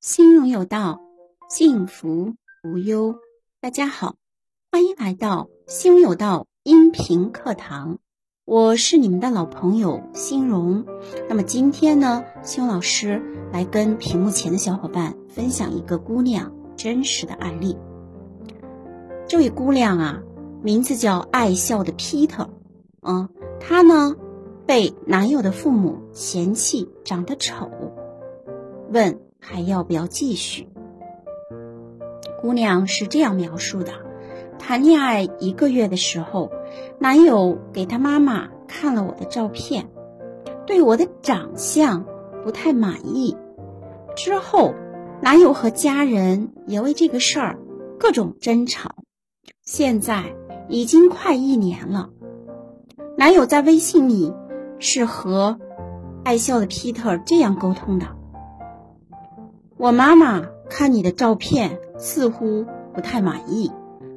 心荣有道，幸福无忧。大家好，欢迎来到心荣有道音频课堂，我是你们的老朋友心荣。那么今天呢，心荣老师来跟屏幕前的小伙伴分享一个姑娘真实的案例。这位姑娘啊，名字叫爱笑的 Peter，嗯，她呢被男友的父母嫌弃长得丑，问。还要不要继续？姑娘是这样描述的：谈恋爱一个月的时候，男友给他妈妈看了我的照片，对我的长相不太满意。之后，男友和家人也为这个事儿各种争吵。现在已经快一年了，男友在微信里是和爱笑的 Peter 这样沟通的。我妈妈看你的照片似乎不太满意，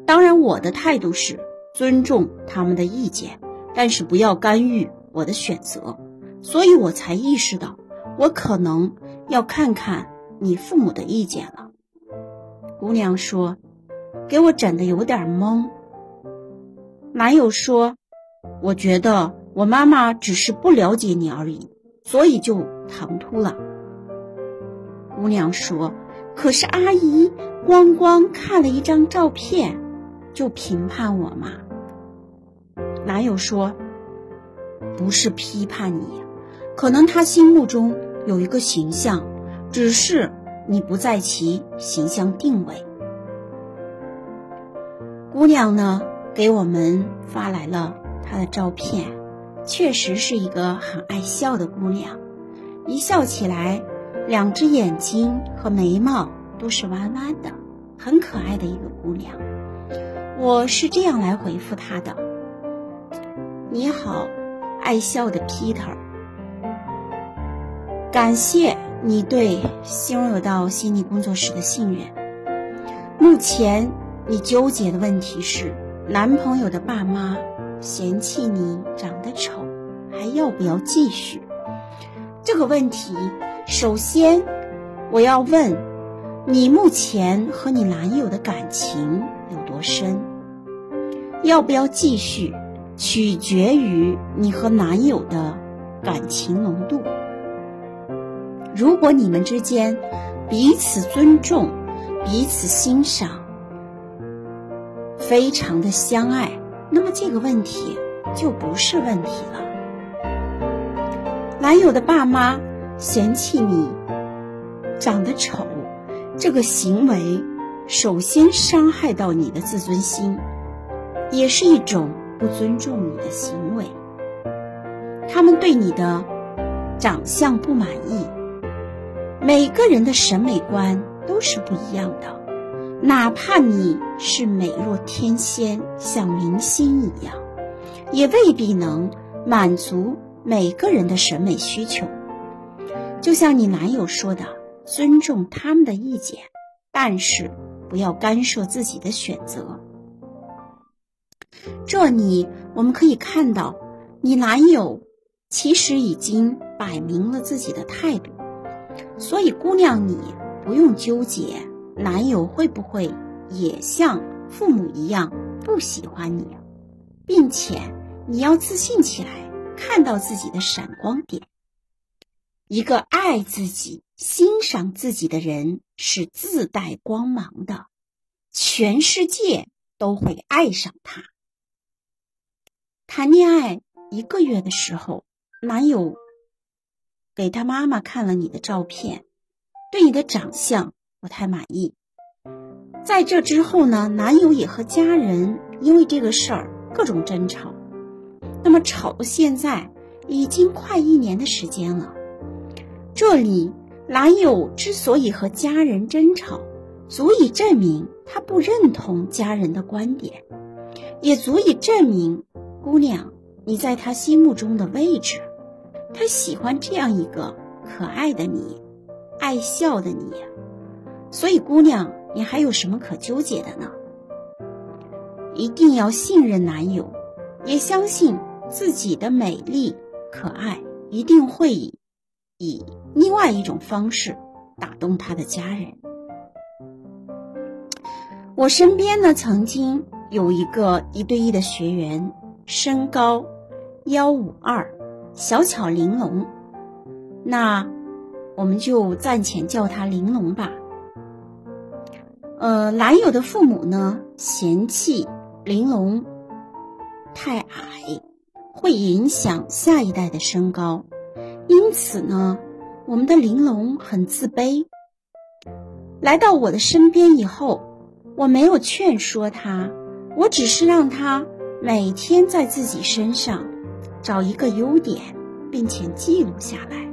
当然我的态度是尊重他们的意见，但是不要干预我的选择，所以我才意识到我可能要看看你父母的意见了。姑娘说：“给我整的有点懵。”男友说：“我觉得我妈妈只是不了解你而已，所以就唐突了。”姑娘说：“可是阿姨光光看了一张照片，就评判我吗？”男友说：“不是批判你，可能他心目中有一个形象，只是你不在其形象定位。”姑娘呢，给我们发来了她的照片，确实是一个很爱笑的姑娘，一笑起来。两只眼睛和眉毛都是弯弯的，很可爱的一个姑娘。我是这样来回复她的：“你好，爱笑的 Peter，感谢你对心有道心理工作室的信任。目前你纠结的问题是，男朋友的爸妈嫌弃你长得丑，还要不要继续？这个问题。”首先，我要问你目前和你男友的感情有多深？要不要继续，取决于你和男友的感情浓度。如果你们之间彼此尊重、彼此欣赏、非常的相爱，那么这个问题就不是问题了。男友的爸妈。嫌弃你长得丑，这个行为首先伤害到你的自尊心，也是一种不尊重你的行为。他们对你的长相不满意，每个人的审美观都是不一样的，哪怕你是美若天仙，像明星一样，也未必能满足每个人的审美需求。就像你男友说的，尊重他们的意见，但是不要干涉自己的选择。这里我们可以看到，你男友其实已经摆明了自己的态度，所以姑娘你不用纠结男友会不会也像父母一样不喜欢你，并且你要自信起来，看到自己的闪光点。一个爱自己、欣赏自己的人是自带光芒的，全世界都会爱上他。谈恋爱一个月的时候，男友给他妈妈看了你的照片，对你的长相不太满意。在这之后呢，男友也和家人因为这个事儿各种争吵，那么吵到现在已经快一年的时间了。这里，男友之所以和家人争吵，足以证明他不认同家人的观点，也足以证明姑娘你在他心目中的位置。他喜欢这样一个可爱的你，爱笑的你。所以，姑娘，你还有什么可纠结的呢？一定要信任男友，也相信自己的美丽可爱一定会以。以另外一种方式打动他的家人。我身边呢，曾经有一个一对一的学员，身高幺五二，小巧玲珑，那我们就暂且叫他玲珑吧。呃，男友的父母呢，嫌弃玲珑太矮，会影响下一代的身高，因此呢，我们的玲珑很自卑。来到我的身边以后。我没有劝说他，我只是让他每天在自己身上找一个优点，并且记录下来。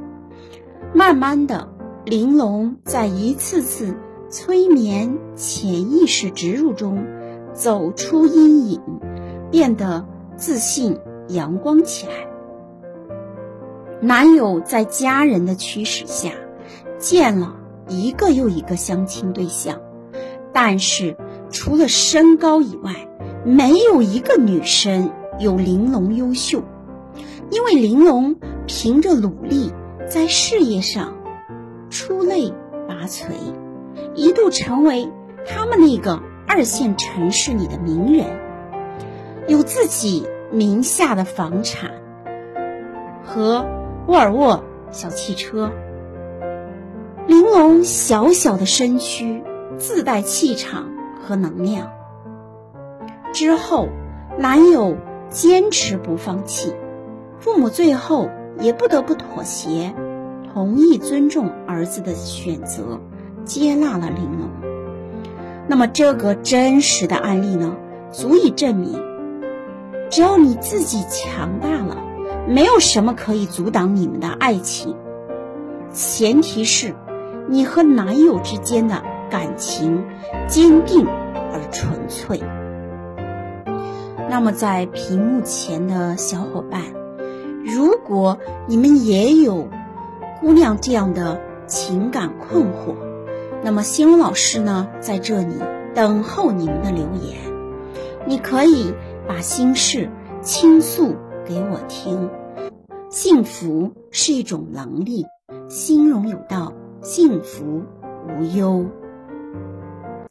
慢慢的，玲珑在一次次催眠、潜意识植入中走出阴影，变得自信、阳光起来。男友在家人的驱使下，见了一个又一个相亲对象。但是，除了身高以外，没有一个女生有玲珑优秀。因为玲珑凭着努力，在事业上出类拔萃，一度成为他们那个二线城市里的名人，有自己名下的房产和沃尔沃小汽车。玲珑小小的身躯。自带气场和能量。之后，男友坚持不放弃，父母最后也不得不妥协，同意尊重儿子的选择，接纳了玲珑。那么，这个真实的案例呢，足以证明，只要你自己强大了，没有什么可以阻挡你们的爱情。前提是，你和男友之间的。感情坚定而纯粹。那么，在屏幕前的小伙伴，如果你们也有姑娘这样的情感困惑，那么心荣老师呢，在这里等候你们的留言。你可以把心事倾诉给我听。幸福是一种能力，心容有道，幸福无忧。